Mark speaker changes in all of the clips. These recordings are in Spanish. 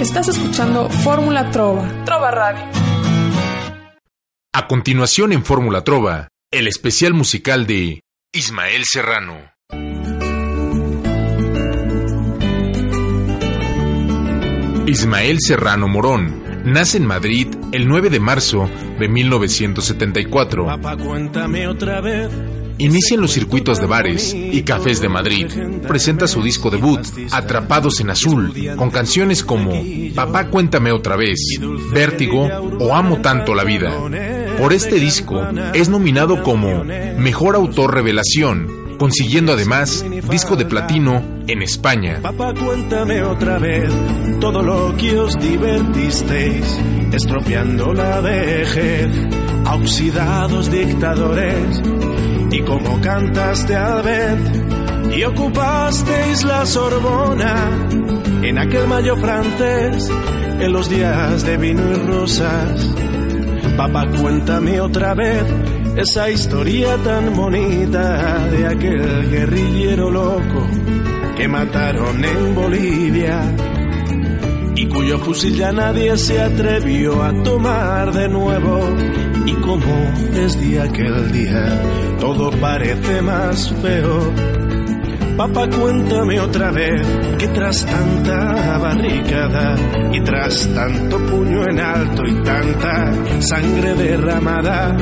Speaker 1: Estás escuchando Fórmula Trova. Trova Radio.
Speaker 2: A continuación en Fórmula Trova, el especial musical de Ismael Serrano. Ismael Serrano Morón nace en Madrid el 9 de marzo de 1974.
Speaker 3: Papá, cuéntame otra vez.
Speaker 2: Inicia en los circuitos de bares y cafés de Madrid. Presenta su disco debut, Atrapados en Azul, con canciones como Papá cuéntame otra vez, Vértigo o Amo tanto la vida. Por este disco es nominado como Mejor Autor Revelación, consiguiendo además disco de platino en España.
Speaker 3: Papá, cuéntame otra vez todo lo que os divertisteis, estropeando la vejez, a oxidados dictadores, como cantaste al vent, y ocupasteis la Sorbona, en aquel mayo francés, en los días de vino y rosas. Papá, cuéntame otra vez esa historia tan bonita de aquel guerrillero loco que mataron en Bolivia y cuyo fusil ya nadie se atrevió a tomar de nuevo. Y como desde aquel día todo parece más feo. Papá, cuéntame otra vez que tras tanta barricada y tras tanto puño en alto y tanta sangre derramada,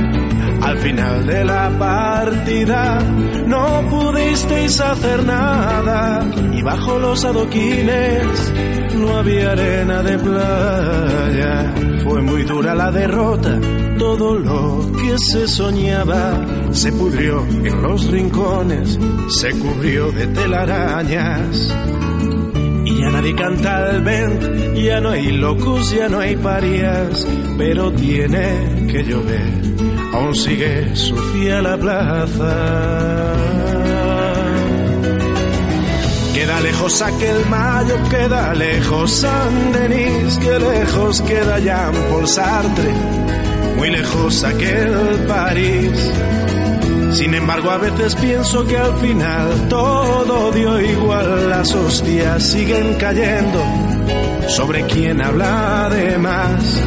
Speaker 3: al final de la partida no pudisteis hacer nada y bajo los adoquines no había arena de playa. Fue muy dura la derrota, todo lo que se soñaba se pudrió en los rincones, se cubrió de telarañas. Y ya nadie canta al vent, ya no hay locos, ya no hay parias, pero tiene que llover aún sigue sucia la plaza. Queda lejos aquel mayo, queda lejos San Denis, que lejos queda Jean Paul Sartre, muy lejos aquel París. Sin embargo, a veces pienso que al final todo dio igual, las hostias siguen cayendo sobre quien habla de más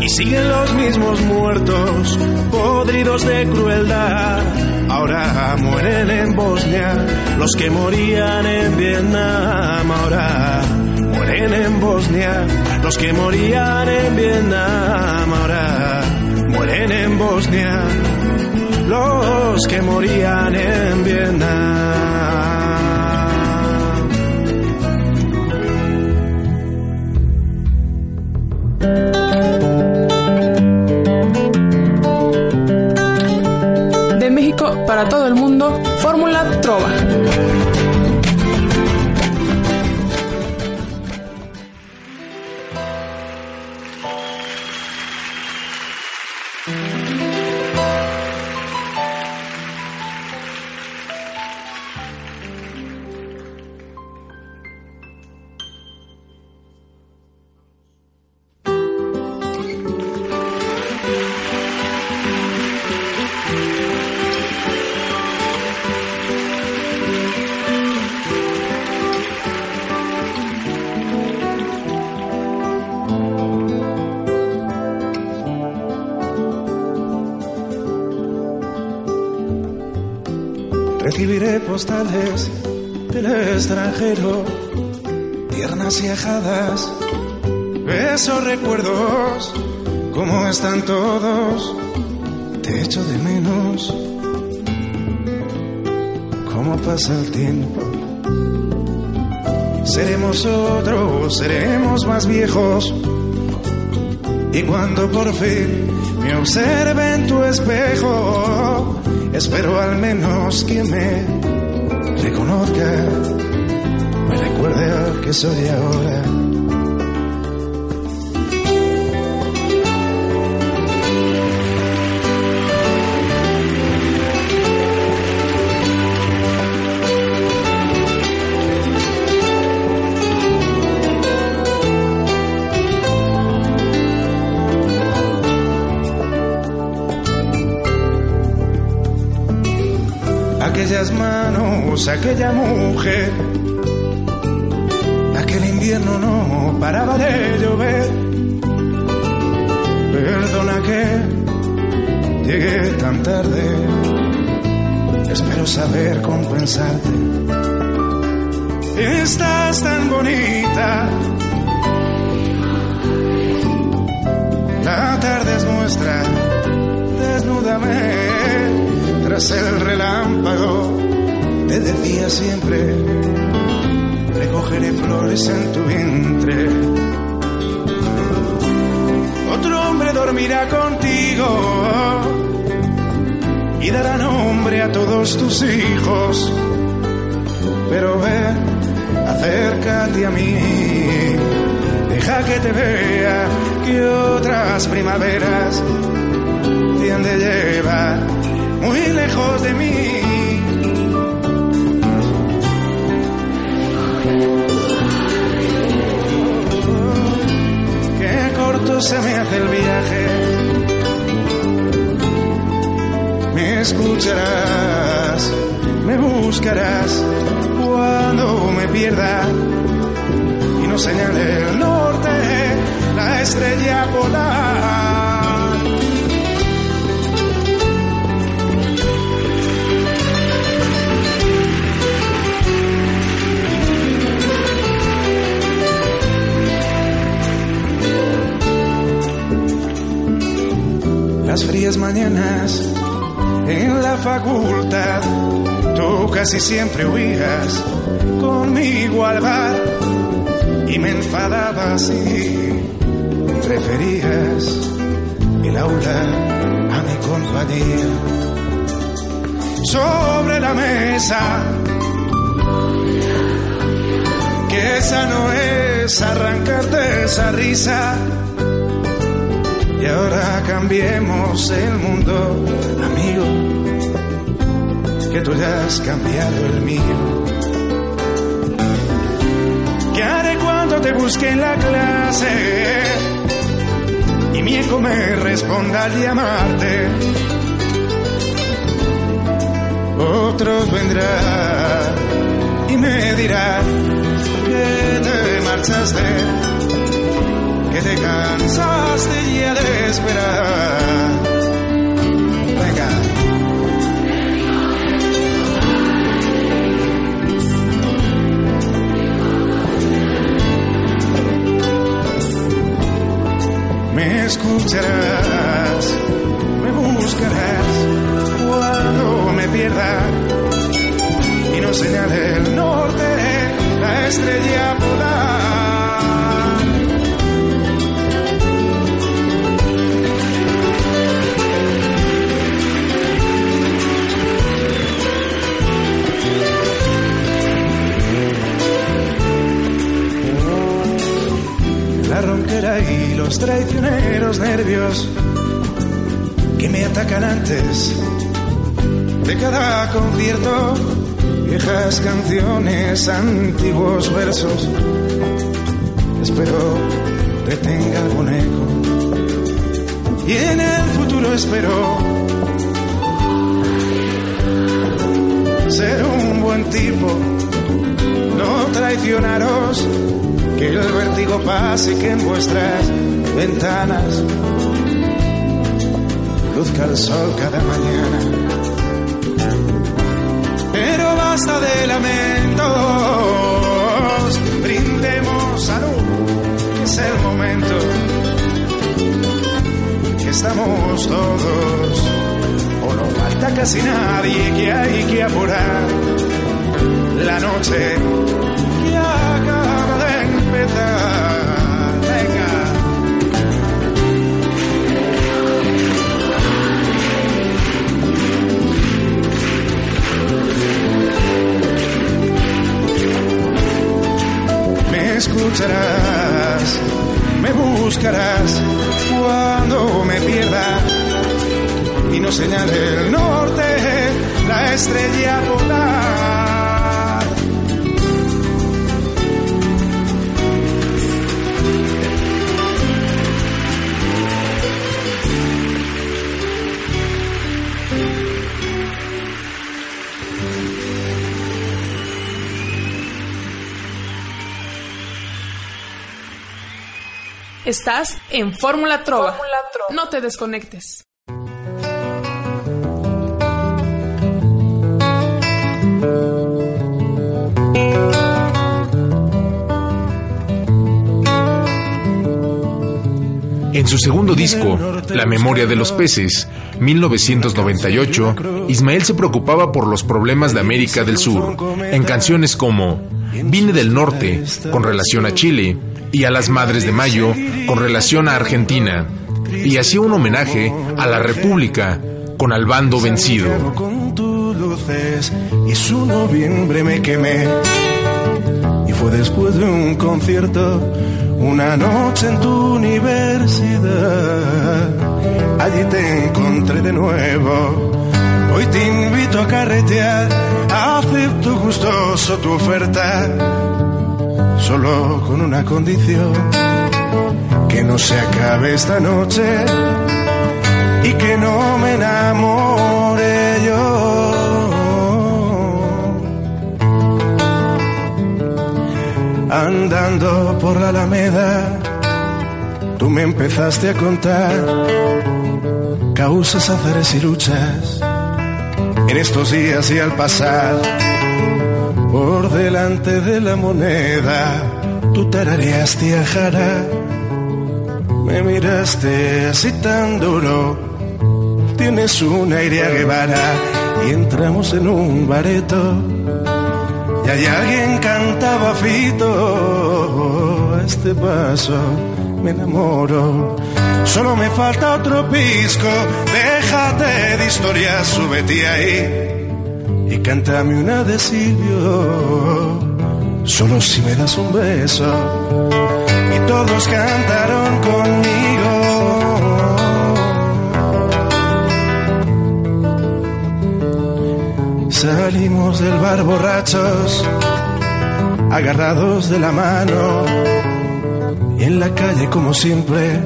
Speaker 3: y siguen los mismos muertos, podridos de crueldad. Ahora mueren en Bosnia los que morían en Vietnam. Ahora mueren en Bosnia los que morían en Vietnam. Ahora mueren en Bosnia los que morían en Vietnam.
Speaker 1: para todo el mundo, Fórmula Trova.
Speaker 3: Postales del extranjero, tiernas y ajadas, esos recuerdos, ¿cómo están todos? Te echo de menos, ¿cómo pasa el tiempo? Seremos otros, seremos más viejos. Y cuando por fin me observe en tu espejo, espero al menos que me reconozca, me recuerde al que soy ahora. Aquella mujer. Aquel invierno no paraba de llover. Perdona que llegué tan tarde. Espero saber compensarte. Estás tan bonita. La tarde es nuestra. Desnúdame tras el relámpago. Te decía siempre, recogeré flores en tu vientre. Otro hombre dormirá contigo y dará nombre a todos tus hijos. Pero ven, acércate a mí, deja que te vea que otras primaveras tienen de llevar muy lejos de mí. Corto se me hace el viaje. Me escucharás, me buscarás cuando me pierda y no señale el norte, la estrella polar. Las frías mañanas en la facultad, tú casi siempre huías conmigo al bar y me enfadabas y preferías el aula a mi compañía. Sobre la mesa, que esa no es arrancarte esa risa. Y ahora cambiemos el mundo, amigo, que tú ya has cambiado el mío. ¿Qué haré cuando te busque en la clase? Y mi eco me responda al llamarte. Otros vendrán y me dirán que te marchaste, que te cansaste ya de esperar. Venga. Me escucharás, antiguos versos. Espero que tenga algún eco. Y en el futuro espero ser un buen tipo, no traicionaros, que el vértigo pase que en vuestras ventanas luzca el sol cada mañana basta de lamentos. Brindemos salud, que es el momento que estamos todos. O no falta casi nadie que hay que apurar. La noche ya acaba de empezar. Me escucharás, me buscarás cuando me pierda y no señale el norte, la estrella polar.
Speaker 1: Estás en Fórmula Trova. No te desconectes.
Speaker 2: En su segundo disco, La memoria de los peces, 1998, Ismael se preocupaba por los problemas de América del Sur, en canciones como Vine del Norte, con relación a Chile, y a las Madres de Mayo, con relación a Argentina, y hacía un homenaje a la República, con Al bando vencido.
Speaker 3: Y su noviembre me quemé. Y fue después de un concierto una noche en tu universidad, allí te encontré de nuevo. Hoy te invito a carretear, acepto gustoso tu oferta, solo con una condición, que no se acabe esta noche y que no me enamore yo. Andando por la Alameda, tú me empezaste a contar causas, azares y luchas. En estos días y al pasar por delante de la moneda, tú tarareaste a Jara. Me miraste así tan duro, tienes una aire a Guevara y entramos en un bareto y hay alguien cantaba fito, a este paso me enamoro. Solo me falta otro pisco, déjate de historias, súbete ahí y cántame una de Silvio. Solo si me das un beso y todos cantaron conmigo. Salimos del bar borrachos, agarrados de la mano, en la calle como siempre,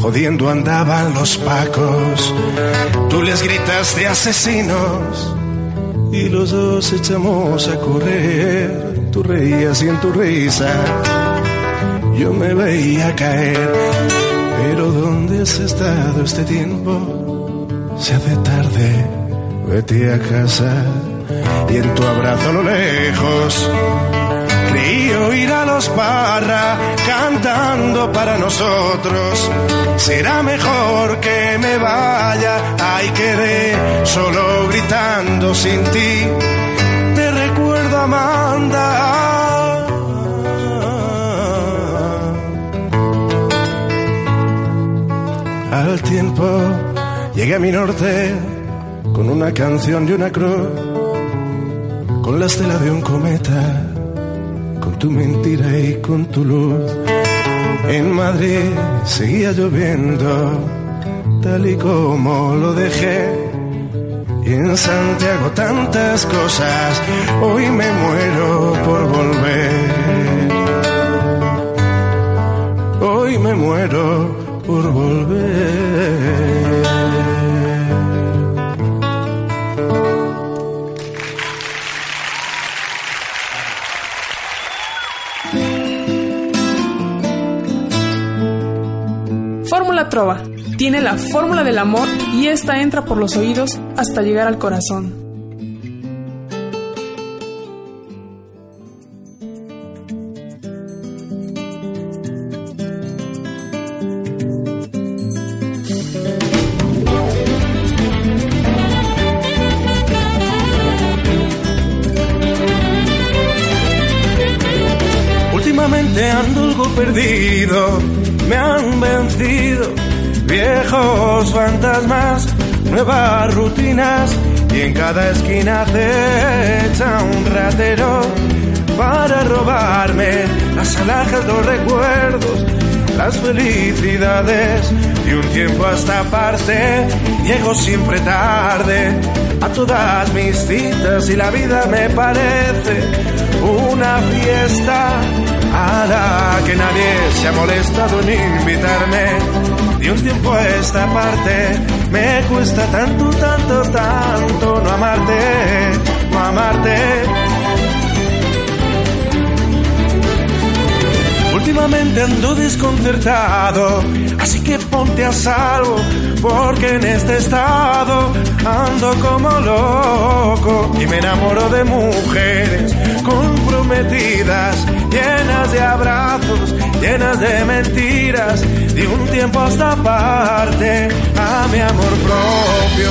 Speaker 3: jodiendo andaban los pacos. Tú les gritas de asesinos y los dos echamos a correr. Tú reías y en tu risa yo me veía caer. Pero ¿dónde has estado este tiempo? Se hace tarde vete a casa y en tu abrazo a lo lejos creí oír a los parra cantando para nosotros. Será mejor que me vaya, ay quedé solo gritando sin ti. Te recuerdo Amanda. Al tiempo llegué a mi norte con una canción y una cruz, con la estela de un cometa, con tu mentira y con tu luz. En Madrid seguía lloviendo, tal y como lo dejé. Y en Santiago tantas cosas, hoy me muero por volver. Hoy me muero por volver.
Speaker 1: Tiene la fórmula del amor y esta entra por los oídos hasta llegar al corazón.
Speaker 3: En cada esquina acecha un ratero para robarme las alhajas, los recuerdos, las felicidades y un tiempo hasta parte. Llego siempre tarde a todas mis citas y la vida me parece una fiesta a la que nadie se ha molestado en invitarme de un tiempo a esta parte me cuesta tanto, tanto, tanto no amarte, no amarte. Últimamente ando desconcertado, así que ponte a salvo, porque en este estado ando como loco y me enamoro de mujeres comprometidas, llenas de abrazos, llenas de mentiras, de un tiempo hasta parte a mi amor propio.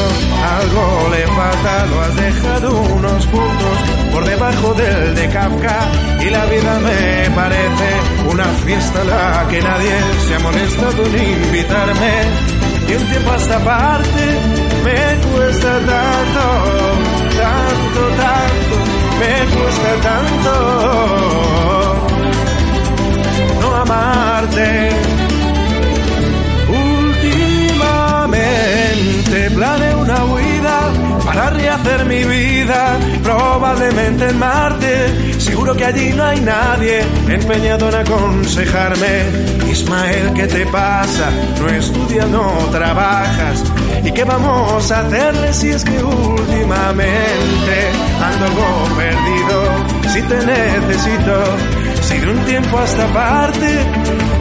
Speaker 3: Algo le falta, lo has dejado unos puntos por debajo del de Kafka y la vida me parece una fiesta en la que nadie se ha molestado en invitarme. Y un tiempo hasta parte me cuesta tanto, tanto, tanto, me cuesta tanto amarte. Últimamente planeo una huida para rehacer mi vida, probablemente en Marte. Seguro que allí no hay nadie empeñado en aconsejarme. Ismael, ¿qué te pasa? No estudias, no trabajas. ¿Y qué vamos a hacerle si es que últimamente ando algo perdido? Si te necesito, si de un tiempo a esta parte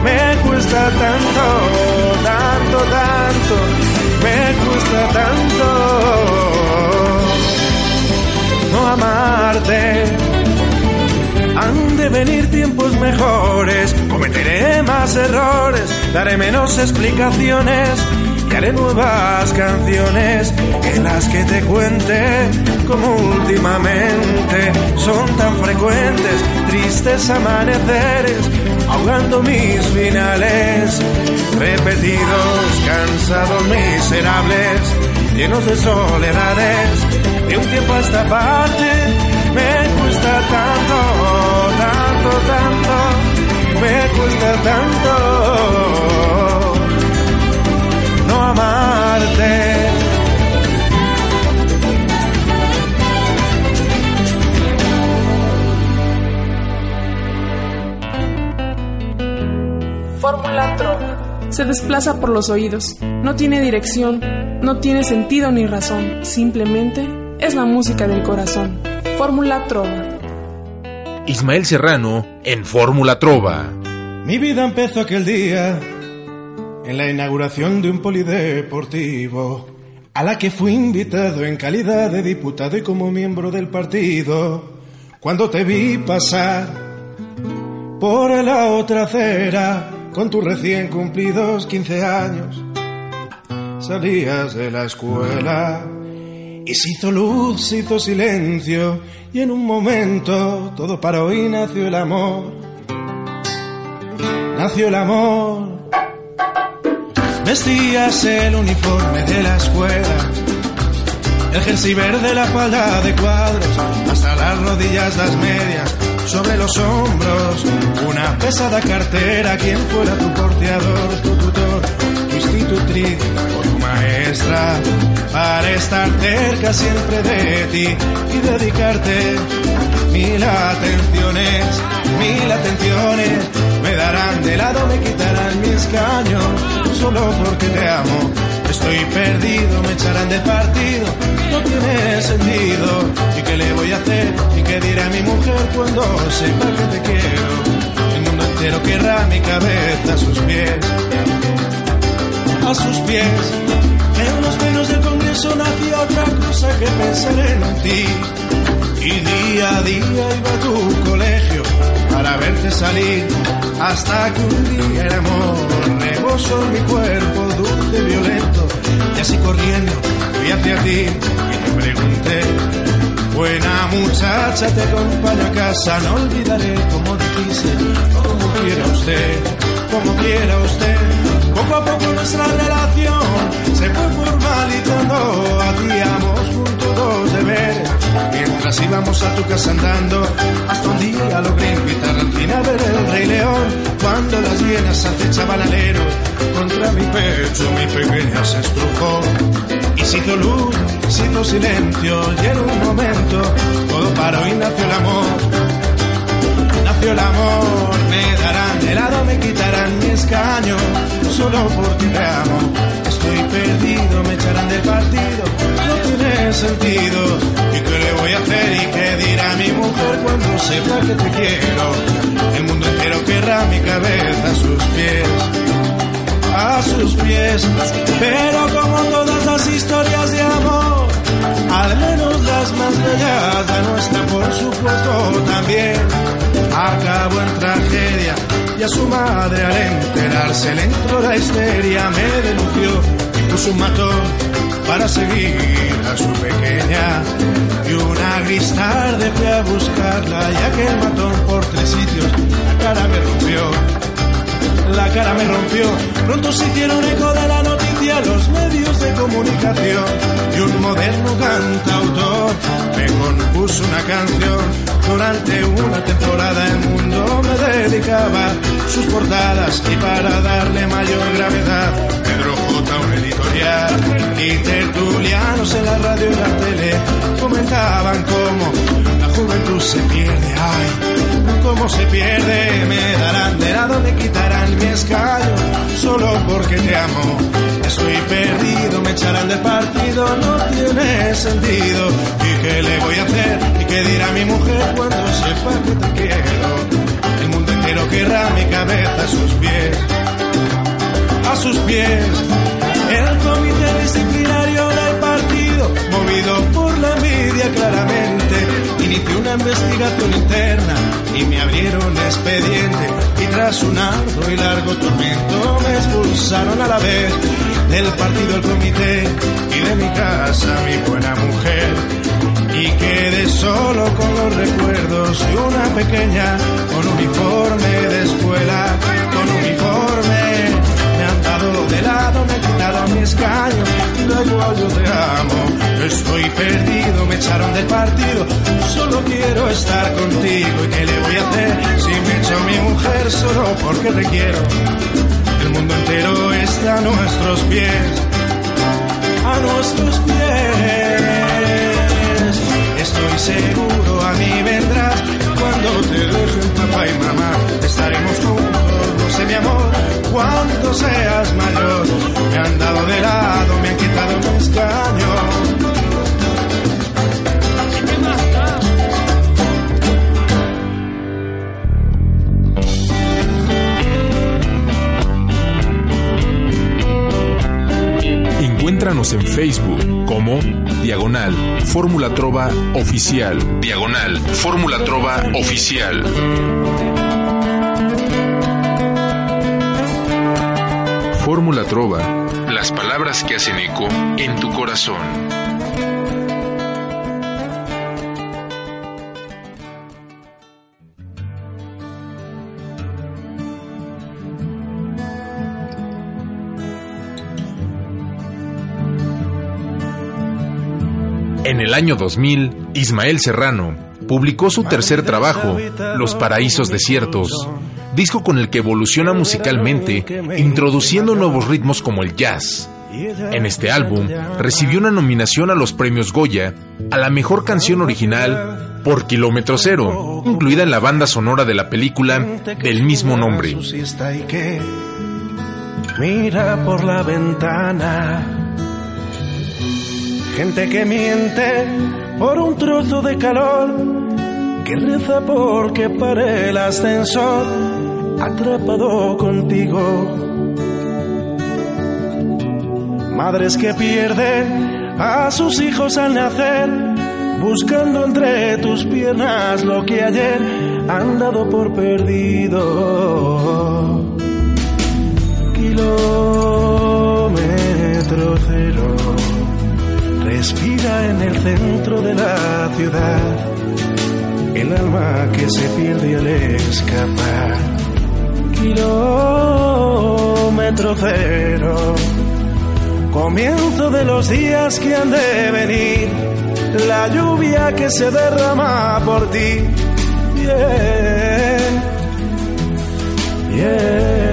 Speaker 3: me cuesta tanto, tanto, tanto, me cuesta tanto no amarte. Han de venir tiempos mejores, cometeré más errores, daré menos explicaciones haré nuevas canciones en las que te cuente como últimamente son tan frecuentes tristes amaneceres ahogando mis finales repetidos, cansados, miserables, llenos de soledades. De un tiempo a esta parte me cuesta tanto, tanto, tanto, me cuesta tanto amarte.
Speaker 1: Fórmula Tro. Se desplaza por los oídos, no tiene dirección, no tiene sentido ni razón, simplemente es la música del corazón. Fórmula Trova.
Speaker 2: Ismael Serrano en Fórmula Trova.
Speaker 3: Mi vida empezó aquel día en la inauguración de un polideportivo a la que fui invitado en calidad de diputado y como miembro del partido. Cuando te vi pasar por la otra acera con tus recién cumplidos 15 años, salías de la escuela y se hizo luz, se hizo silencio, y en un momento todo paró y nació el amor. Nació el amor. Vestías el uniforme de la escuela, el jersey verde, la falda de cuadros, hasta las rodillas las medias, sobre los hombros, una pesada cartera, quien fuera tu porteador, tu tutor, tu institutriz o tu maestra para estar cerca siempre de ti y dedicarte mil atenciones, mil atenciones. Me darán de lado, me quitarán mi escaño, solo porque te amo. Estoy perdido, me echarán del partido, no tiene sentido. ¿Y qué le voy a hacer? ¿Y qué dirá mi mujer cuando sepa que te quiero? El mundo entero querrá mi cabeza a sus pies, a sus pies. En los menos del Congreso nació otra cosa que pensar en ti. Y día a día iba a tu colegio para verte salir. Hasta que un día el amor rebosó mi cuerpo dulce, violento. Y así corriendo fui hacia ti y te pregunté. Buena muchacha, te acompaño a casa, no olvidaré como dijiste, como quiera usted, como quiera usted. Poco a poco nuestra relación se fue formalizando, hacíamos juntos dos deberes. Mientras íbamos a tu casa andando, hasta un día logré invitar al cine a ver el Rey León. Cuando las hienas acechaban alero, contra mi pecho mi pequeña se estrujó. Y hizo luz, hizo silencio, y en un momento todo paró y nació el amor el amor, me darán helado, me quitarán mi escaño, solo porque te amo. Perdido, me echarán del partido, no tiene sentido. ¿Y qué le voy a hacer y qué dirá mi mujer cuando sepa que te quiero? El mundo entero querrá mi cabeza a sus pies, a sus pies. Pero como todas las historias de amor, al menos las más bellas, la nuestra por supuesto también, acabó en tragedia. Y a su madre al enterarse le entró la histeria, me denunció, puso un matón para seguir a su pequeña. Y una gris tarde fui a buscarla y aquel matón por tres sitios la cara me rompió. La cara me rompió, pronto se hicieron eco de la noticia los medios de comunicación y un moderno cantautor me compuso una canción. Durante una temporada el mundo me dedicaba sus portadas y para darle mayor gravedad Pedro J. un editorial y tertulianos en la radio y la tele comentaban cómo la juventud se pierde, ay, cómo se pierde, me darán de lado, me quitarán mi escaño, solo porque te amo. Estoy perdido, me echarán del partido, no tiene sentido. ¿Y qué le voy a hacer? ¿Y qué dirá mi mujer cuando sepa que te quiero? El mundo entero querrá mi cabeza a sus pies, a sus pies. El comité disciplinario del partido, movido por claramente, inició una investigación interna y me abrieron expediente. Y tras un arduo y largo tormento me expulsaron a la vez del partido el comité y de mi casa mi buena mujer. Y quedé solo con los recuerdos de una pequeña con uniforme de escuela, de lado, me han quitado mi escaño, igual yo te amo, estoy perdido, me echaron del partido, solo quiero estar contigo. Y qué le voy a hacer si me echo a mi mujer solo porque te quiero, el mundo entero está a nuestros pies, a nuestros pies, estoy seguro a mí vendrás. Cuando te dejen papá y mamá, estaremos juntos, sé mi amor, cuando seas mayor. Me han dado de lado, me han quitado mi escaño.
Speaker 2: Encuéntranos en Facebook como Diagonal Fórmula Trova Oficial. Diagonal Fórmula Trova Oficial. Fórmula Trova. Las palabras que hacen eco en tu corazón. En el año 2000, Ismael Serrano publicó su tercer trabajo, Los Paraísos Desiertos, disco con el que evoluciona musicalmente, introduciendo nuevos ritmos como el jazz. En este álbum recibió una nominación a los premios Goya a la mejor canción original por Kilómetro Cero, incluida en la banda sonora de la película del mismo nombre.
Speaker 3: Mira por la ventana. Gente que miente por un trozo de calor, que reza porque pare el ascensor, atrapado contigo. Madres que pierden a sus hijos al nacer, buscando entre tus piernas lo que ayer han dado por perdido. Kilómetro cero respira en el centro de la ciudad, el alma que se pierde al escapar. Kilómetro cero, comienzo de los días que han de venir, la lluvia que se derrama por ti. Yeah, yeah,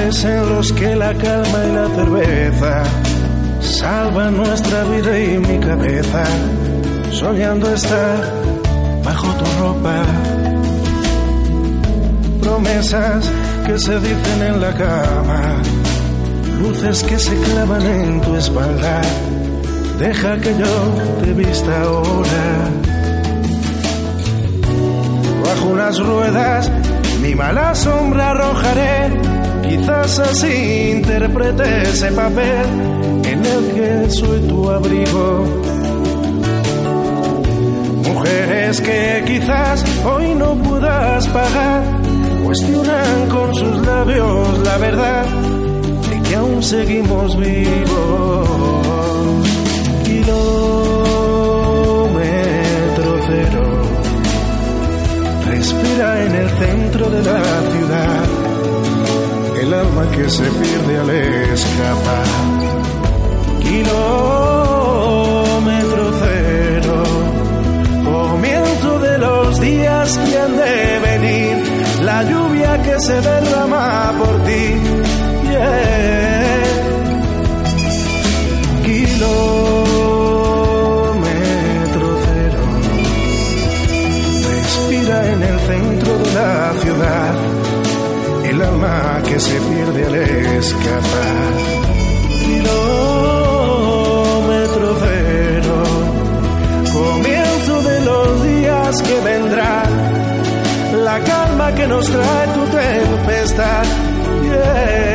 Speaker 3: en los que la calma y la cerveza salvan nuestra vida y mi cabeza, soñando estar bajo tu ropa. Promesas que se dicen en la cama, luces que se clavan en tu espalda. Deja que yo te vista ahora. Bajo unas ruedas mi mala sombra arrojaré. Quizás así interprete ese papel en el que soy tu abrigo. Mujeres que quizás hoy no puedas pagar, cuestionan con sus labios la verdad de que aún seguimos vivos. Kilómetro cero, respira en el centro de la ciudad, el alma que se pierde al escapar. Kilómetro cero, comienzo de los días que han de venir, la lluvia que se derrama por ti. Yeah. Kilómetro cero, respira en el centro de la ciudad, el alma que se pierde al escapar. Kilómetro cero, comienzo de los días que vendrán, la calma que nos trae tu tempestad. Yeah.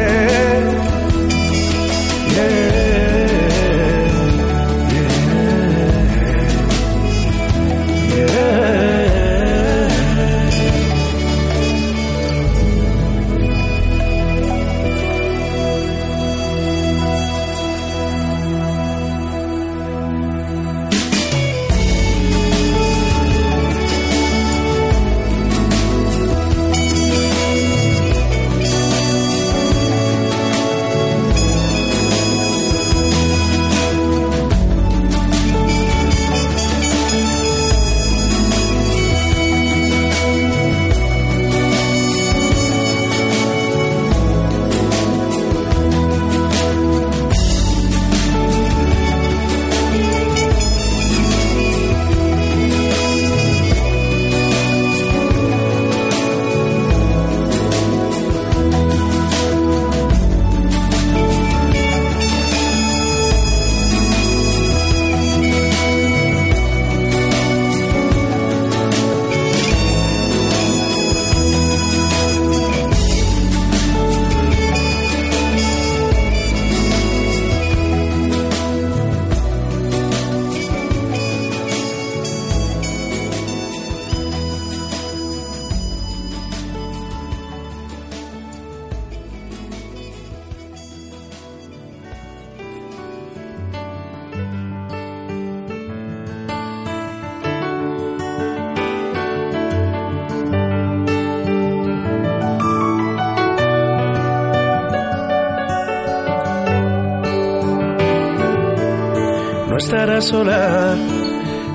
Speaker 3: No estarás sola.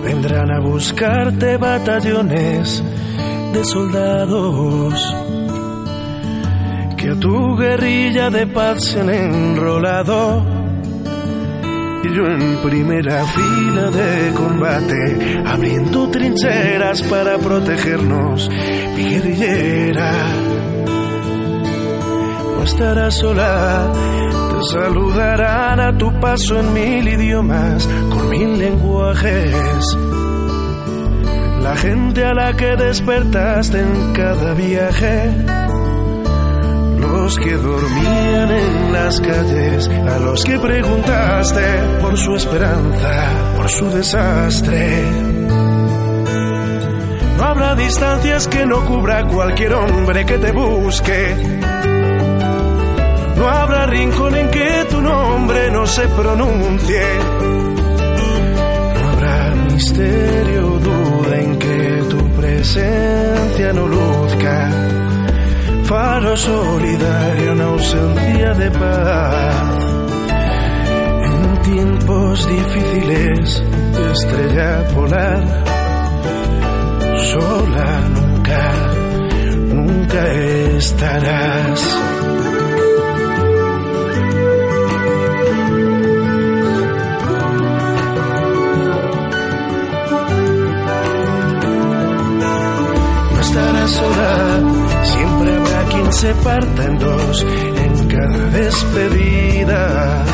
Speaker 3: Vendrán a buscarte batallones de soldados que a tu guerrilla de paz se han enrolado. Y yo en primera fila de combate, abriendo trincheras para protegernos, mi guerrillera. No estarás sola, saludarán a tu paso en mil idiomas, con mil lenguajes. La gente a la que despertaste en cada viaje. Los que dormían en las calles, a los que preguntaste por su esperanza, por su desastre. No habrá distancias que no cubra cualquier hombre que te busque. No habrá tu nombre no se pronuncie. No habrá misterio, duda en que tu presencia no luzca. Faro solidario en ausencia de paz. En tiempos difíciles, estrella polar. Sola nunca, nunca estarás. Sola, siempre habrá quien se parta en dos en cada despedida.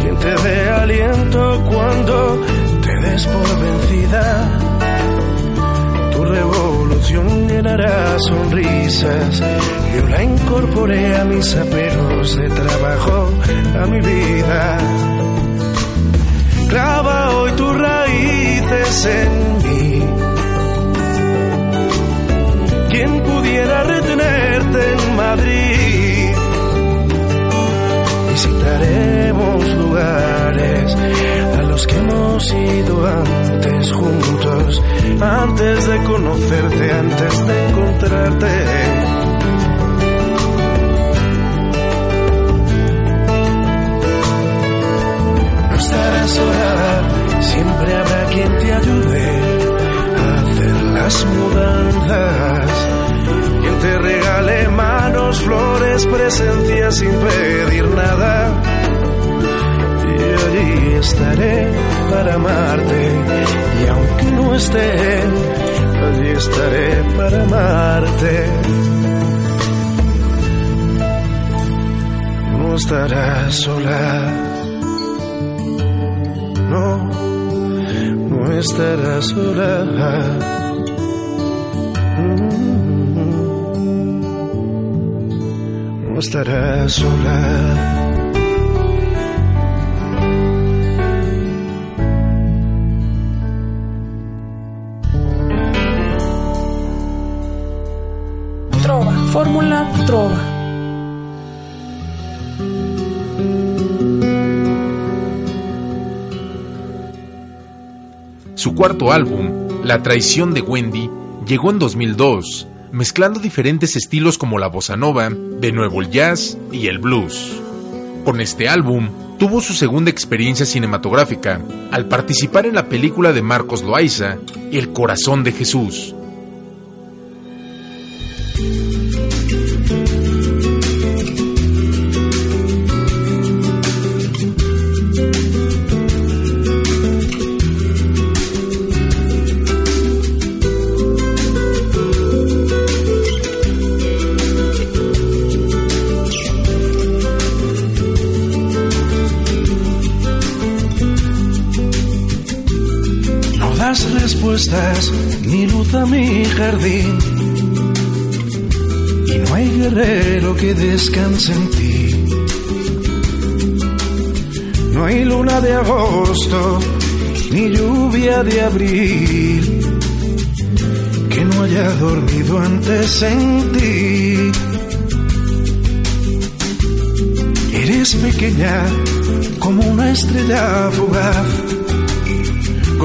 Speaker 3: Quien te dé aliento cuando te des por vencida. Tu revolución llenará sonrisas. Yo la incorporé a mis aperos de trabajo, a mi vida. Clava hoy tus raíces en mí. ¿Quién pudiera retenerte en Madrid? Visitaremos lugares a los que hemos ido antes juntos, antes de conocerte, antes de encontrarte. No estarás sola, siempre habrá quien te ayude a hacer las mudanzas. Quien te regale manos, flores, presencia sin pedir nada. Y allí estaré para amarte. Y aunque no esté, allí estaré para amarte. No estarás sola. No, no estarás sola. No estarás sola.
Speaker 1: Trova, fórmula Trova.
Speaker 2: Su cuarto álbum, La traición de Wendy, llegó en 2002, mezclando diferentes estilos como la bossa nova, de nuevo el jazz y el blues. Con este álbum, tuvo su segunda experiencia cinematográfica al participar en la película de Marcos Loaiza, El corazón de Jesús.
Speaker 3: Respuestas ni luz a mi jardín. Y no hay guerrero que descanse en ti. No hay luna de agosto ni lluvia de abril que no haya dormido antes en ti. Eres pequeña como una estrella fugaz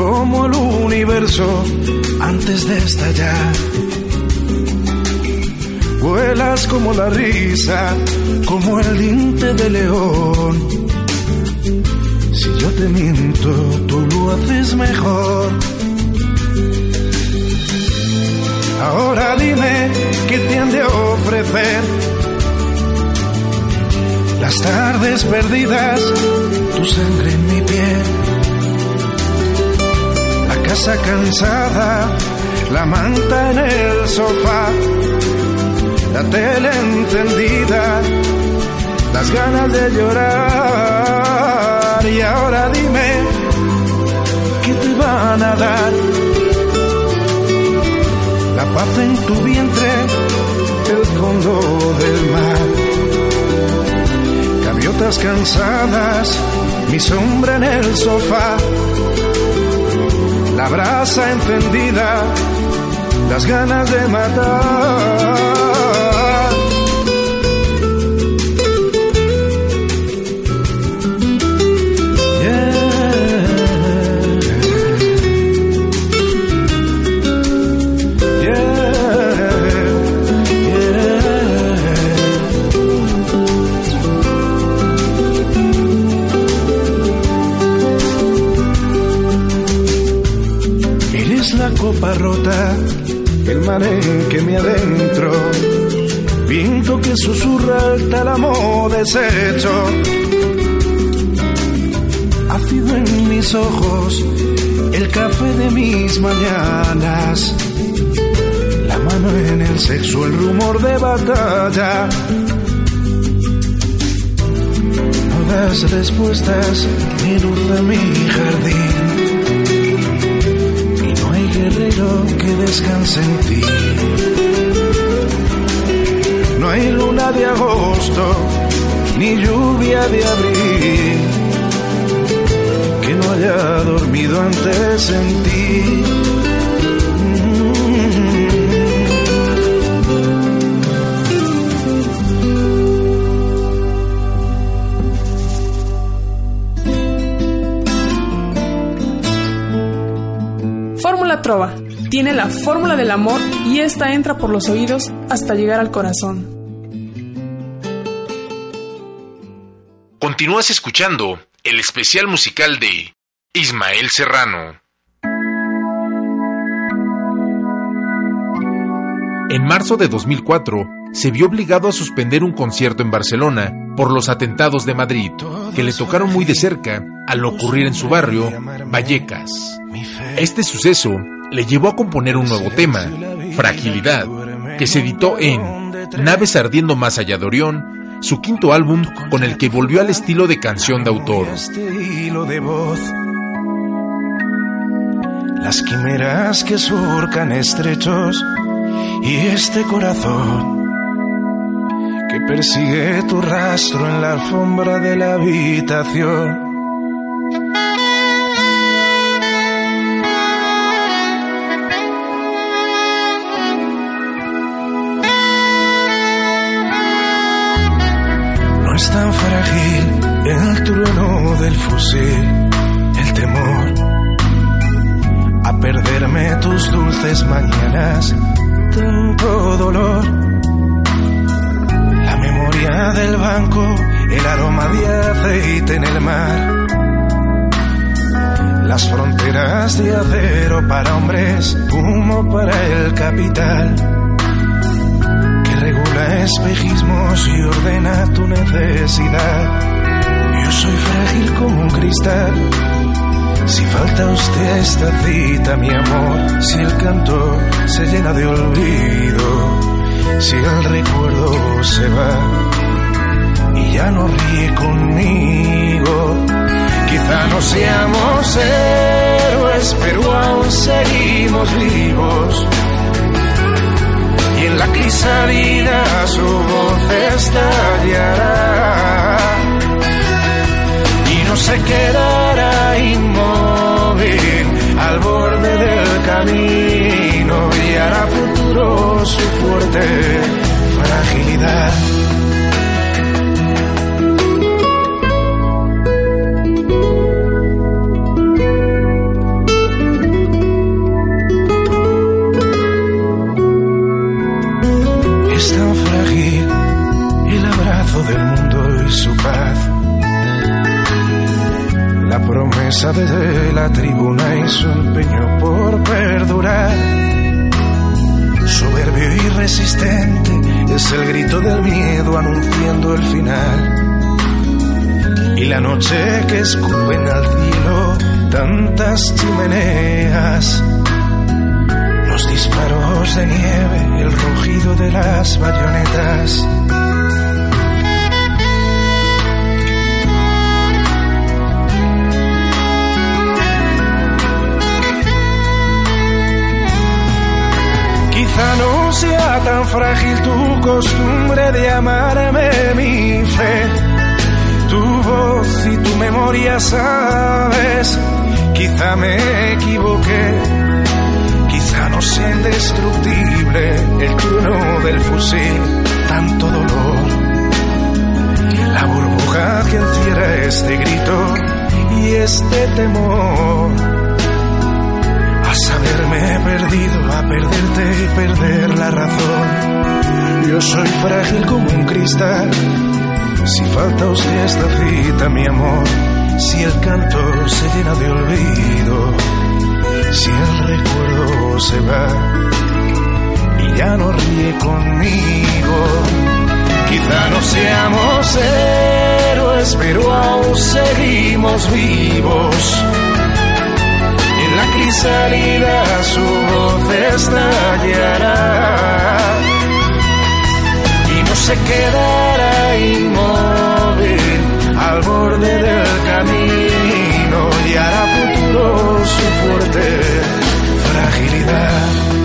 Speaker 3: como el universo antes de estallar. Vuelas como la risa, como el diente de león. Si yo te miento, tú lo haces mejor. Ahora dime qué te han de ofrecer. Las tardes perdidas, tu sangre en mi piel casa cansada, la manta en el sofá, la tele encendida, las ganas de llorar. Y ahora dime, ¿qué te van a dar? La paz en tu vientre, el fondo del mar. Gaviotas cansadas, mi sombra en el sofá la brasa encendida, las ganas de matar. De batalla. las respuestas, luz de mi jardín. Y no hay guerrero que descanse en ti. No hay luna de agosto, ni lluvia de abril, que no haya dormido antes en ti.
Speaker 1: Trova. Tiene la fórmula del amor y esta entra por los oídos hasta llegar al corazón.
Speaker 2: Continúas escuchando el especial musical de Ismael Serrano. En marzo de 2004, se vio obligado a suspender un concierto en Barcelona por los atentados de Madrid, que le tocaron muy de cerca al ocurrir en su barrio, Vallecas. Este suceso le llevó a componer un nuevo tema, Fragilidad, que se editó en Naves Ardiendo Más Allá de Orión, su quinto álbum con el que volvió al estilo de canción de autor.
Speaker 3: Las quimeras que surcan estrechos y este corazón que persigue tu rastro en la alfombra de la habitación. Del fusil, el temor a perderme tus dulces mañanas, tanto dolor del banco, el aroma de aceite en el mar. Las fronteras de acero para hombres, humo para el capital. Que regula espejismos y ordena tu necesidad. Soy frágil como un cristal. Si falta usted esta cita, mi amor, si el canto se llena de olvido si el recuerdo se va y ya no ríe conmigo. Quizá no seamos héroes, pero aún seguimos vivos. Y en la crisálida su voz estallará no se quedará inmóvil al borde del camino y hará su fuerte fragilidad. Es tan frágil el abrazo del mundo promesa de la tribuna y su empeño por perdurar. Soberbio y resistente, es el grito del miedo anunciando el final. Y la noche que escupen al cielo tantas chimeneas, los disparos de nieve, el rugido de las bayonetas no sea tan frágil tu costumbre de amarme, mi fe. Tu voz y tu memoria sabes, quizá me equivoqué. Quizá no sea indestructible el trueno del fusil, tanto dolor. La burbuja que encierra este grito y este temor haberme perdido, a perderte perder la razón. Yo soy frágil como un cristal. Si falta usted esta cita, mi amor, si el canto se llena de olvido, si el recuerdo se va y ya no ríe conmigo, quizá no seamos héroes, pero aún seguimos vivos la crisálida su voz estallará y no se quedará inmóvil al borde del camino y hará futuro su fuerte fragilidad.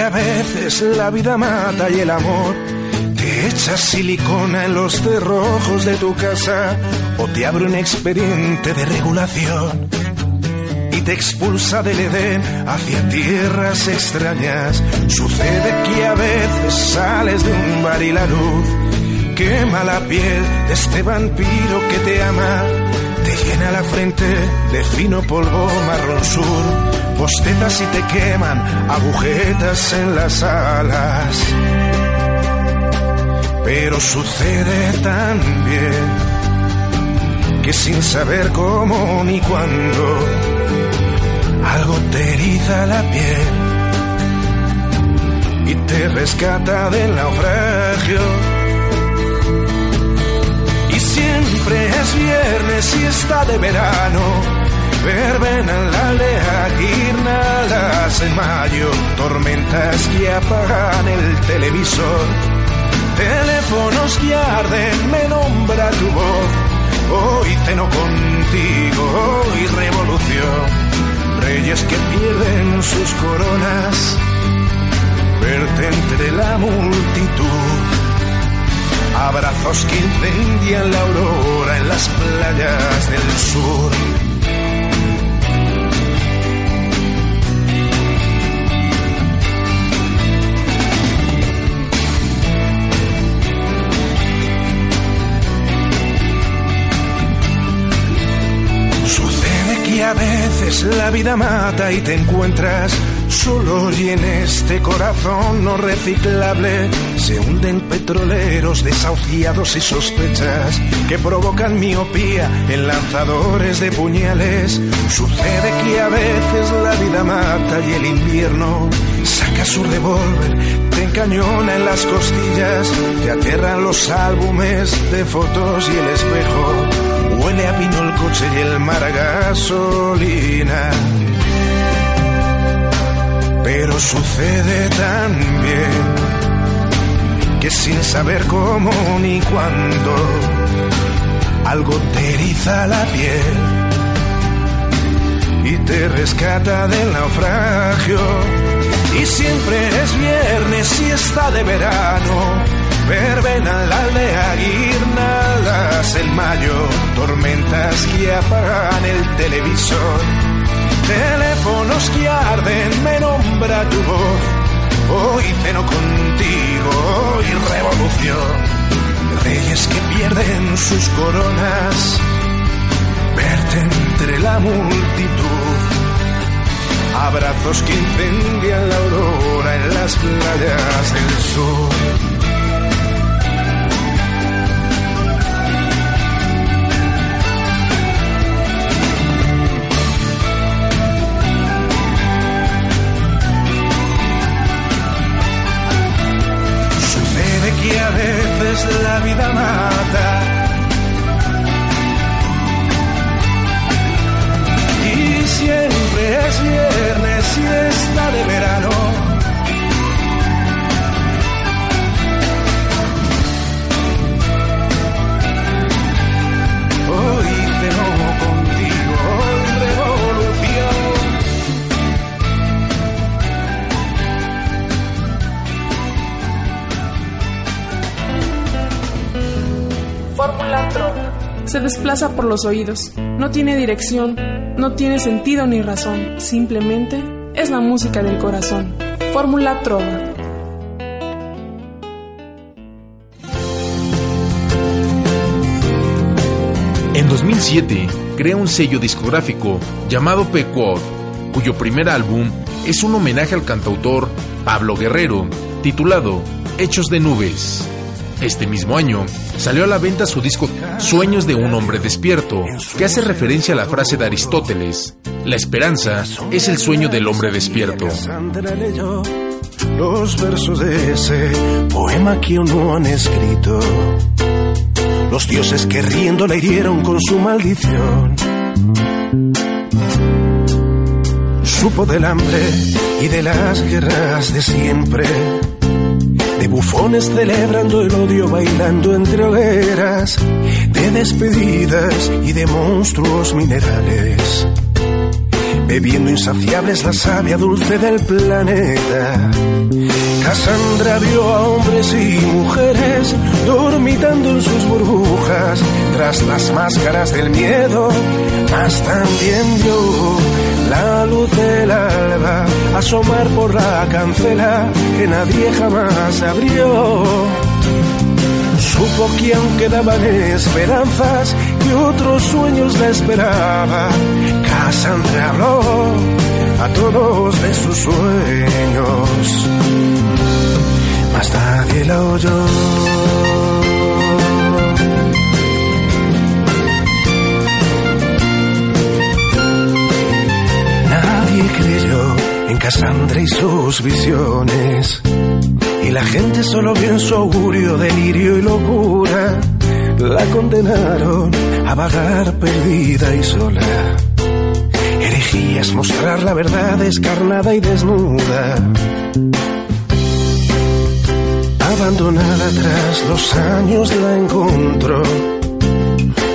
Speaker 3: A veces la vida mata y el amor te echa silicona en los cerrojos de tu casa o te abre un expediente de regulación y te expulsa del Edén hacia tierras extrañas. Sucede que a veces sales de un bar y la luz quema la piel de este vampiro que te ama. Te llena la frente de fino polvo marrón sur, bostetas y te queman agujetas en las alas. Pero sucede también que sin saber cómo ni cuándo, algo te eriza la piel y te rescata del naufragio. Y siempre es viernes y está de verano. Verbena en la aldea, guirnaldas en mayo, tormentas que apagan el televisor, teléfonos que arden, me nombra tu voz. Hoy ceno contigo, hoy revolución reyes que pierden sus coronas, verte entre la multitud. Abrazos que incendian la aurora en las playas del sur. A veces la vida mata y te encuentras solo y en este corazón no reciclable se hunden petroleros desahuciados y sospechas que provocan miopía en lanzadores de puñales. Sucede que a veces la vida mata y el invierno saca su revólver, te encañona en las costillas, te aterran los álbumes de fotos y el espejo Huele a vino el coche y el mar a gasolina. Pero sucede también que sin saber cómo ni cuándo, algo te eriza la piel y te rescata del naufragio. Y siempre es viernes y está de verano verbena la aldea, guirnaldas en mayo, tormentas que apagan el televisor, teléfonos que arden, me nombra tu voz, hoy ceno contigo, hoy revolución, reyes que pierden sus coronas, verte entre la multitud. Abrazos que incendian la aurora en las playas del sur. La vida mata.
Speaker 1: Desplaza por los oídos, no tiene dirección, no tiene sentido ni razón, simplemente es la música del corazón. Fórmula Trova.
Speaker 2: En 2007 crea un sello discográfico llamado Pequod, cuyo primer álbum es un homenaje al cantautor Pablo Guerrero, titulado Hechos de Nubes. Este mismo año salió a la venta su disco Sueños de un hombre despierto, que hace referencia a la frase de Aristóteles, la esperanza es el sueño del hombre despierto.
Speaker 3: Los versos de ese poema que no han escrito, los dioses que riendo la hirieron con su maldición. Supo del hambre y de las guerras de siempre de bufones celebrando el odio, bailando entre hogueras, de despedidas y de monstruos minerales. bebiendo insaciables la savia dulce del planeta. Cassandra vio a hombres y mujeres dormitando en sus burbujas tras las máscaras del miedo, mas también vio la luz del alba asomar por la cancela que nadie jamás abrió. Supo que aún quedaban esperanzas, que otros sueños la esperaban. Cassandra habló a todos de sus sueños más nadie la oyó. Cassandra y sus visiones. Y la gente solo vio en su augurio delirio y locura. La condenaron a vagar perdida y sola. Herejías mostrar la verdad descarnada y desnuda abandonada tras los años la encontró.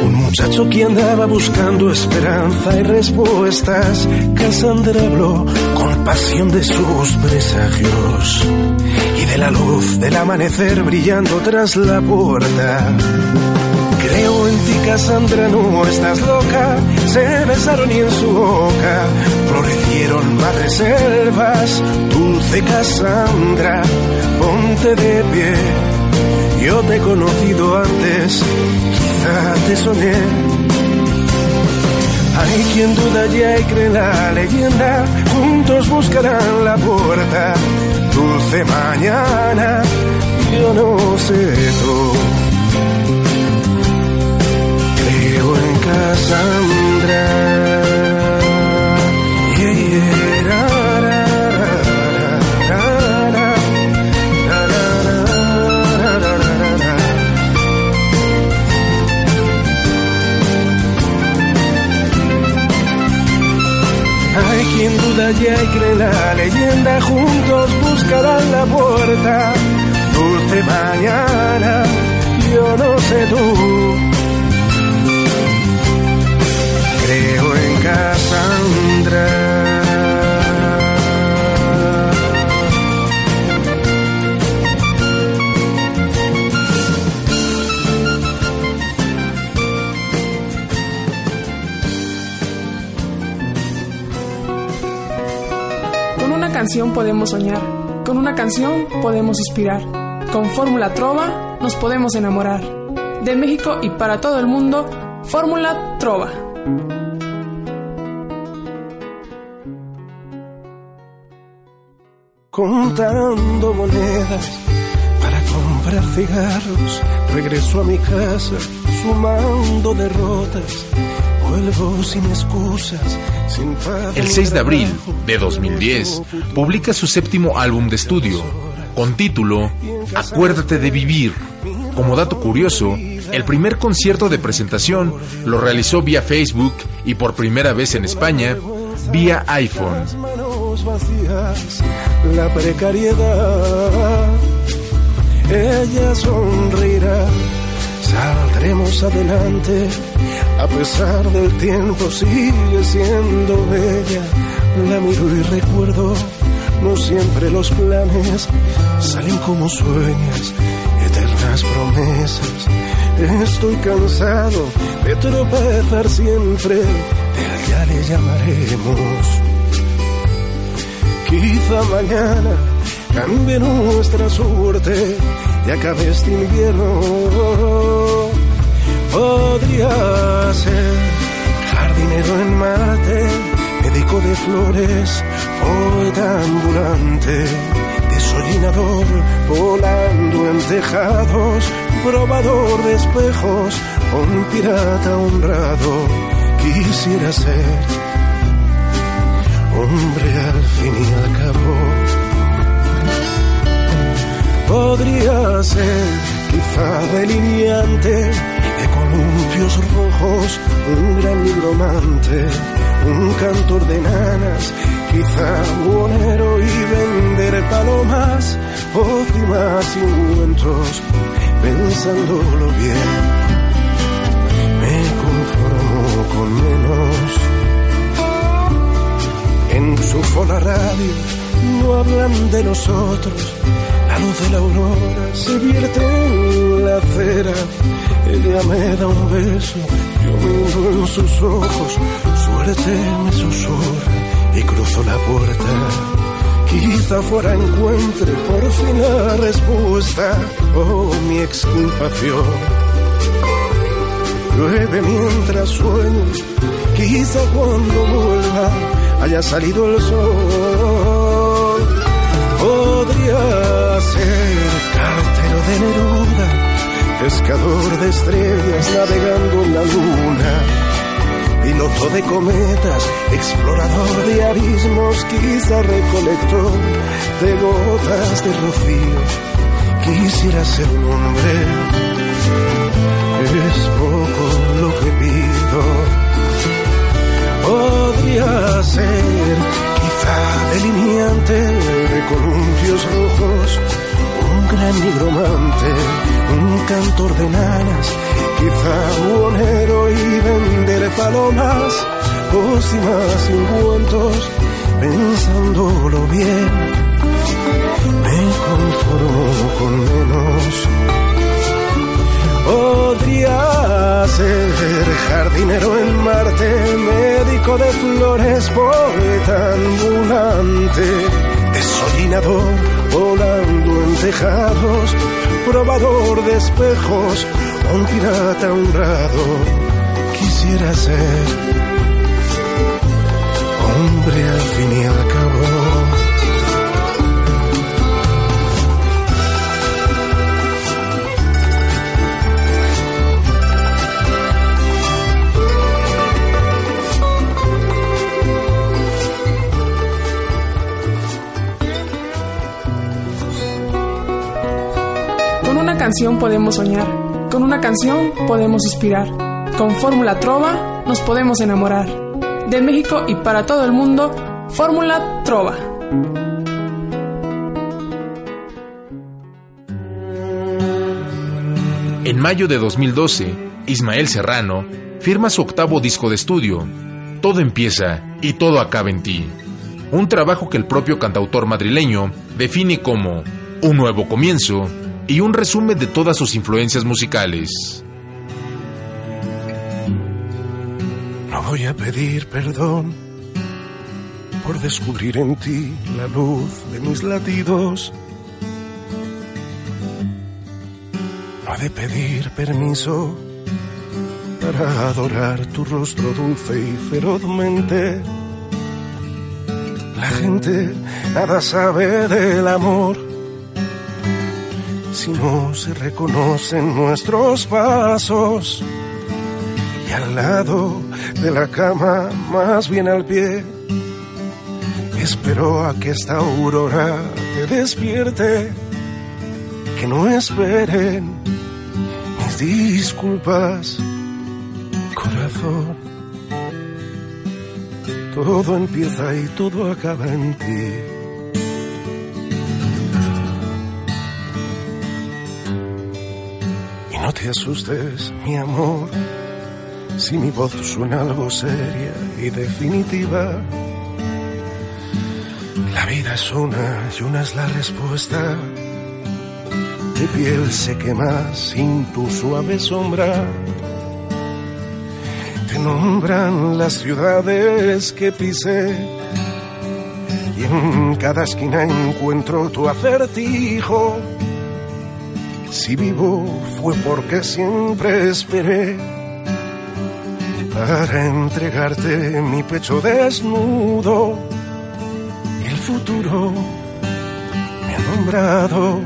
Speaker 3: Un muchacho que andaba buscando esperanza y respuestas. Cassandra habló con pasión de sus presagios y de la luz del amanecer brillando tras la puerta. Creo en ti, Cassandra, no estás loca. Se besaron y en su boca florecieron madres selvas. Dulce Cassandra, ponte de pie. Yo te he conocido antes, quizá te soñé. Hay quien duda ya y cree la leyenda, juntos buscarán la puerta. Dulce mañana, yo no sé tú. Creo en Cassandra. ya y cree la leyenda, juntos buscarán la puerta. Dulce mañana, yo no sé tú. Creo en Cassandra.
Speaker 1: Canción podemos soñar, con una canción podemos suspirar, con Fórmula Trova nos podemos enamorar. De México y para todo el mundo, Fórmula Trova.
Speaker 3: Contando monedas para comprar cigarros, regreso a mi casa sumando derrotas,
Speaker 2: el 6 de abril de 2010 publica su séptimo álbum de estudio, con título Acuérdate de Vivir. Como dato curioso, el primer concierto de presentación lo realizó vía Facebook y por primera vez en España vía iPhone.
Speaker 3: La precariedad, ella sonreirá, saldremos adelante a pesar del tiempo sigue siendo bella. La miro y recuerdo, no siempre los planes salen como sueñas, eternas promesas. Estoy cansado de tropezar siempre, ya le llamaremos. Quizá mañana cambie nuestra suerte y acabe este invierno podría ser jardinero en Marte, médico de flores, poeta ambulante, desollinador, volando en tejados, probador de espejos, un pirata honrado, quisiera ser hombre al fin y al cabo. Podría ser quizá delineante columpios rojos, un gran nigromante, un cantor de nanas, quizá buonero y vender palomas, o más ungüentos, pensándolo bien, me conformo con menos. Enchufo la radio, no hablan de nosotros. La luz de la aurora se vierte en la. Ella me da un beso, yo miro en sus ojos. Suerte me susurra y cruzo la puerta. Quizá fuera encuentre por fin la respuesta oh mi exculpación. Llueve mientras sueño, quizá cuando vuelva haya salido el sol. Podría ser cartero de Neruda, pescador de estrellas navegando en la luna, piloto de cometas, explorador de abismos, quizá recolector de gotas de rocío. Quisiera ser un hombre, es poco lo que pido. Podría ser quizá delineante de columpios rojos, gran nigromante, un cantor de nanas, quizá buonero y vender palomas, pócimas ungüentos, pensándolo bien, me conformo con menos. Podría ser jardinero en Marte, médico de flores, poeta ambulante, desollinador, volando en tejados, probador de espejos, un pirata honrado. Quisiera ser hombre al fin y al cabo.
Speaker 1: Canción podemos soñar, con una canción podemos inspirar, con Fórmula Trova nos podemos enamorar. De México y para todo el mundo, Fórmula Trova.
Speaker 2: En mayo de 2012, Ismael Serrano firma su octavo disco de estudio, Todo empieza y todo acaba en ti. Un trabajo que el propio cantautor madrileño define como un nuevo comienzo y un resumen de todas sus influencias musicales.
Speaker 3: No voy a pedir perdón por descubrir en ti la luz de mis latidos. No de pedir permiso para adorar tu rostro dulce y ferozmente. La gente nada sabe del amor si no se reconocen nuestros pasos. Y al lado de la cama, más bien al pie, espero a que esta aurora te despierte, que no esperen mis disculpas, corazón. Todo empieza y todo acaba en ti. Te asustes, mi amor, si mi voz suena algo seria y definitiva. La vida es una y una es la respuesta. Mi piel se quema sin tu suave sombra. Te nombran las ciudades que pisé y en cada esquina encuentro tu acertijo si vivo fue porque siempre esperé para entregarte mi pecho desnudo el futuro me ha nombrado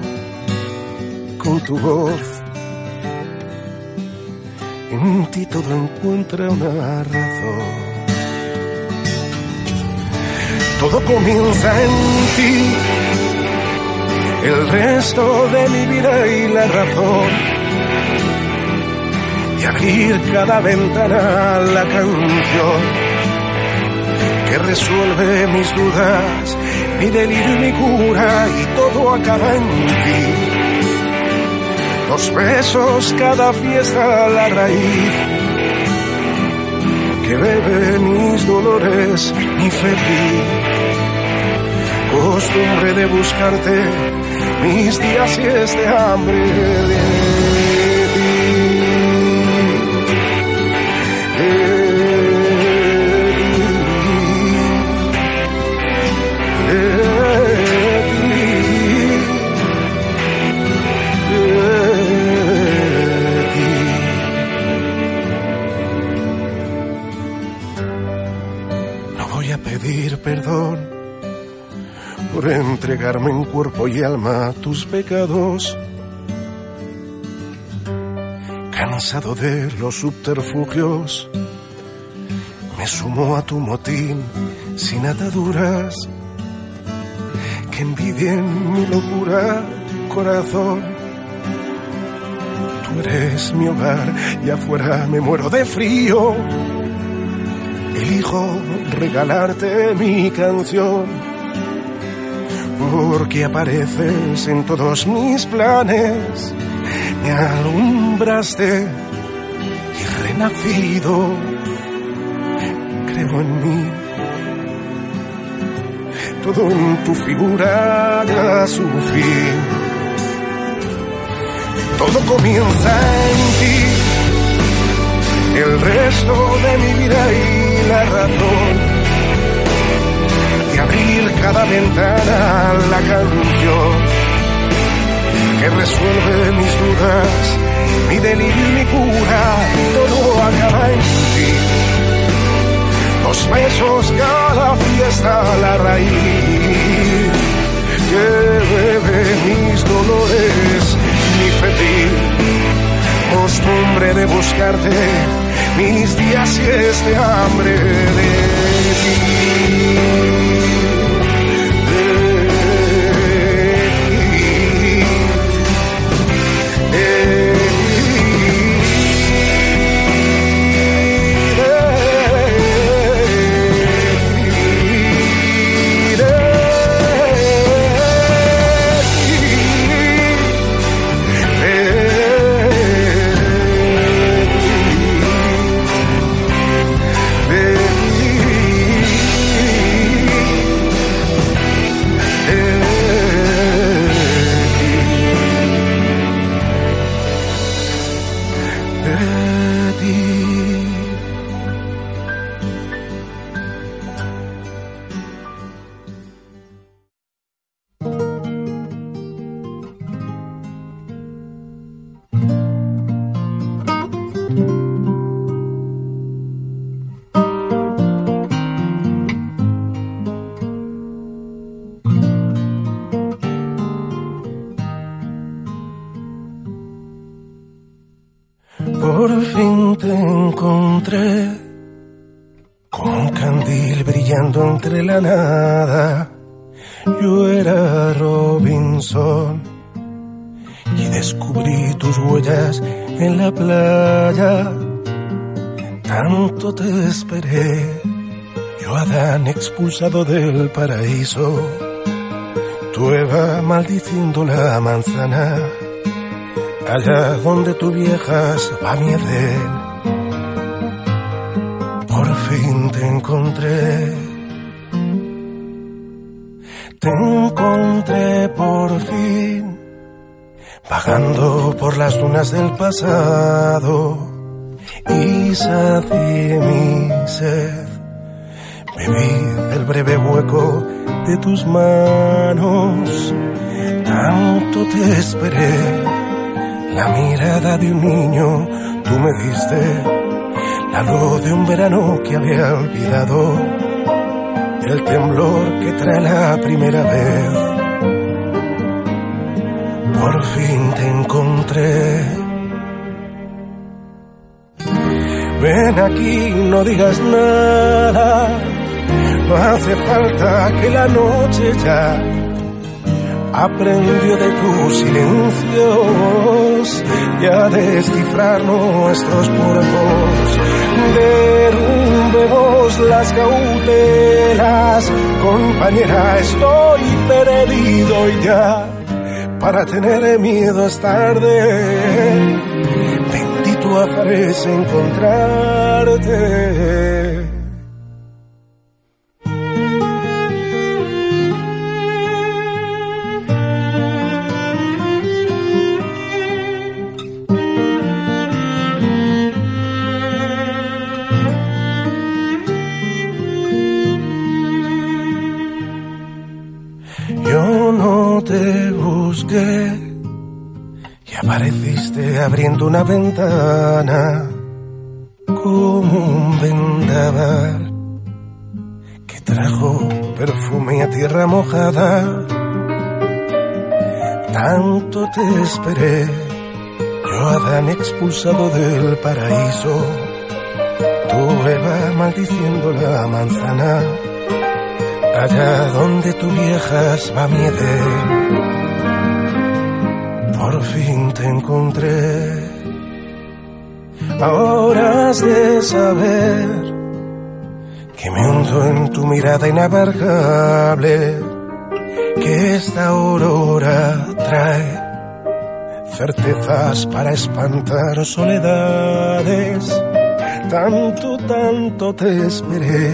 Speaker 3: con tu voz. En ti todo encuentra una razón. Todo comienza en ti el resto de mi vida y la razón de abrir cada ventana a la canción que resuelve mis dudas, mi delirio y mi cura y todo acaba en ti. Los besos, cada fiesta, la raíz que bebe mis dolores, mi febril costumbre de buscarte mis días y este hambre entregarme en cuerpo y alma tus pecados. Cansado de los subterfugios, me sumo a tu motín sin ataduras. Que envidien mi locura, corazón. Tú eres mi hogar y afuera me muero de frío. Elijo regalarte mi canción porque apareces en todos mis planes, me alumbraste y renacido, creo en mí. Todo en tu figura ya su fin. Todo comienza en ti, el resto de mi la que resuelve mis dudas, mi delirio y mi cura, todo acaba en ti. Los besos, cada fiesta, la raíz que bebe mis dolores, mi febril costumbre de buscarte, mis días y este hambre de ti. Nada. Yo era Robinson y descubrí tus huellas en la playa. Tanto te esperé, yo Adán expulsado del paraíso, tu Eva maldiciendo la manzana, allá donde tu viejas va mi Por fin te encontré te encontré por fin, vagando por las dunas del pasado y sacié mi sed. Bebí el breve hueco de tus manos, tanto te esperé. La mirada de un niño tú me diste, la luz de un verano que había olvidado el temblor que trae la primera vez. Por fin te encontré. Ven aquí, no digas nada. No hace falta que la noche ya aprendió de tus silencios y a descifrar nuestros cuerpos. Derrumbemos las cautelas, compañera, estoy perdido ya. Para tener miedo es tarde, bendito aparece encontrarte. Y apareciste abriendo una ventana como un vendaval que trajo perfume a tierra mojada. Tanto te esperé, yo Adán expulsado del paraíso, tú Eva maldiciendo la manzana, allá donde tú viajas va mi por fin te encontré. Ahora has de saber que me hundo en tu mirada inabarcable, que esta aurora trae certezas para espantar soledades. Tanto, tanto te esperé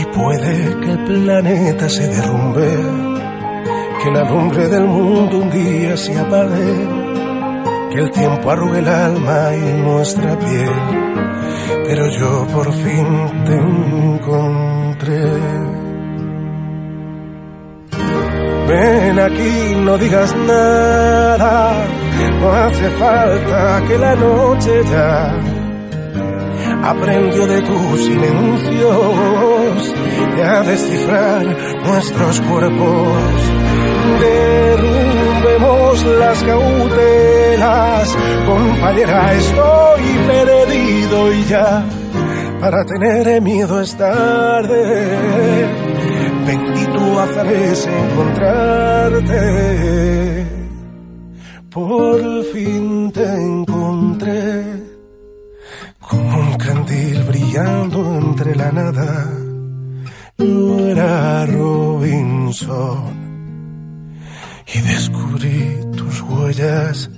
Speaker 3: y puede que el planeta se derrumbe, que la lumbre del mundo un día se apague, que el tiempo arrugue el alma y nuestra piel pero yo por fin te encontré. Ven aquí, no digas nada, no hace falta que la noche ya aprendió de tus silencios y a descifrar nuestros cuerpos. Derrumbemos las cautelas, compañera, estoy perdido y ya. Para tener miedo es tarde, bendito azares encontrarte. Por fin te encontré como un candil brillando entre la nada. Yo era Robinson y descubrí tus huellas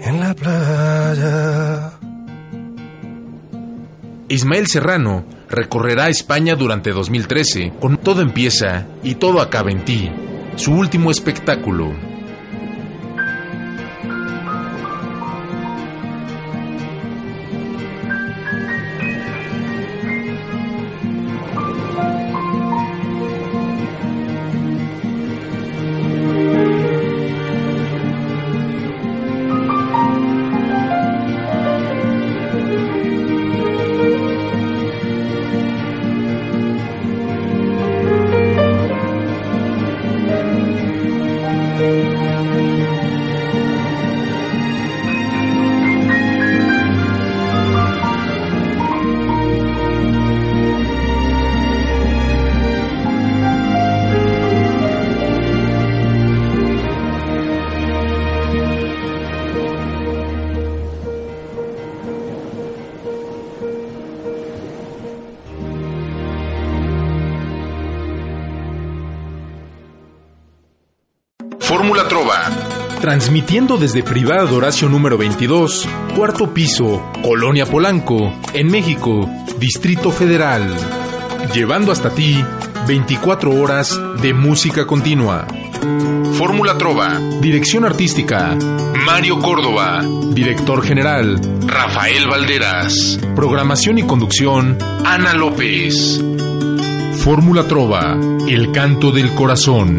Speaker 3: en la playa.
Speaker 2: Ismael Serrano recorrerá España durante 2013 con Todo empieza y todo acaba en ti, su último espectáculo. Transmitiendo desde Privada Horacio número 22, cuarto piso, Colonia Polanco, en México, Distrito Federal. Llevando hasta ti 24 horas de música continua. Fórmula Trova. Dirección artística. Mario Córdoba. Director general. Rafael Valderas. Programación y conducción. Ana López. Fórmula Trova. El canto del corazón.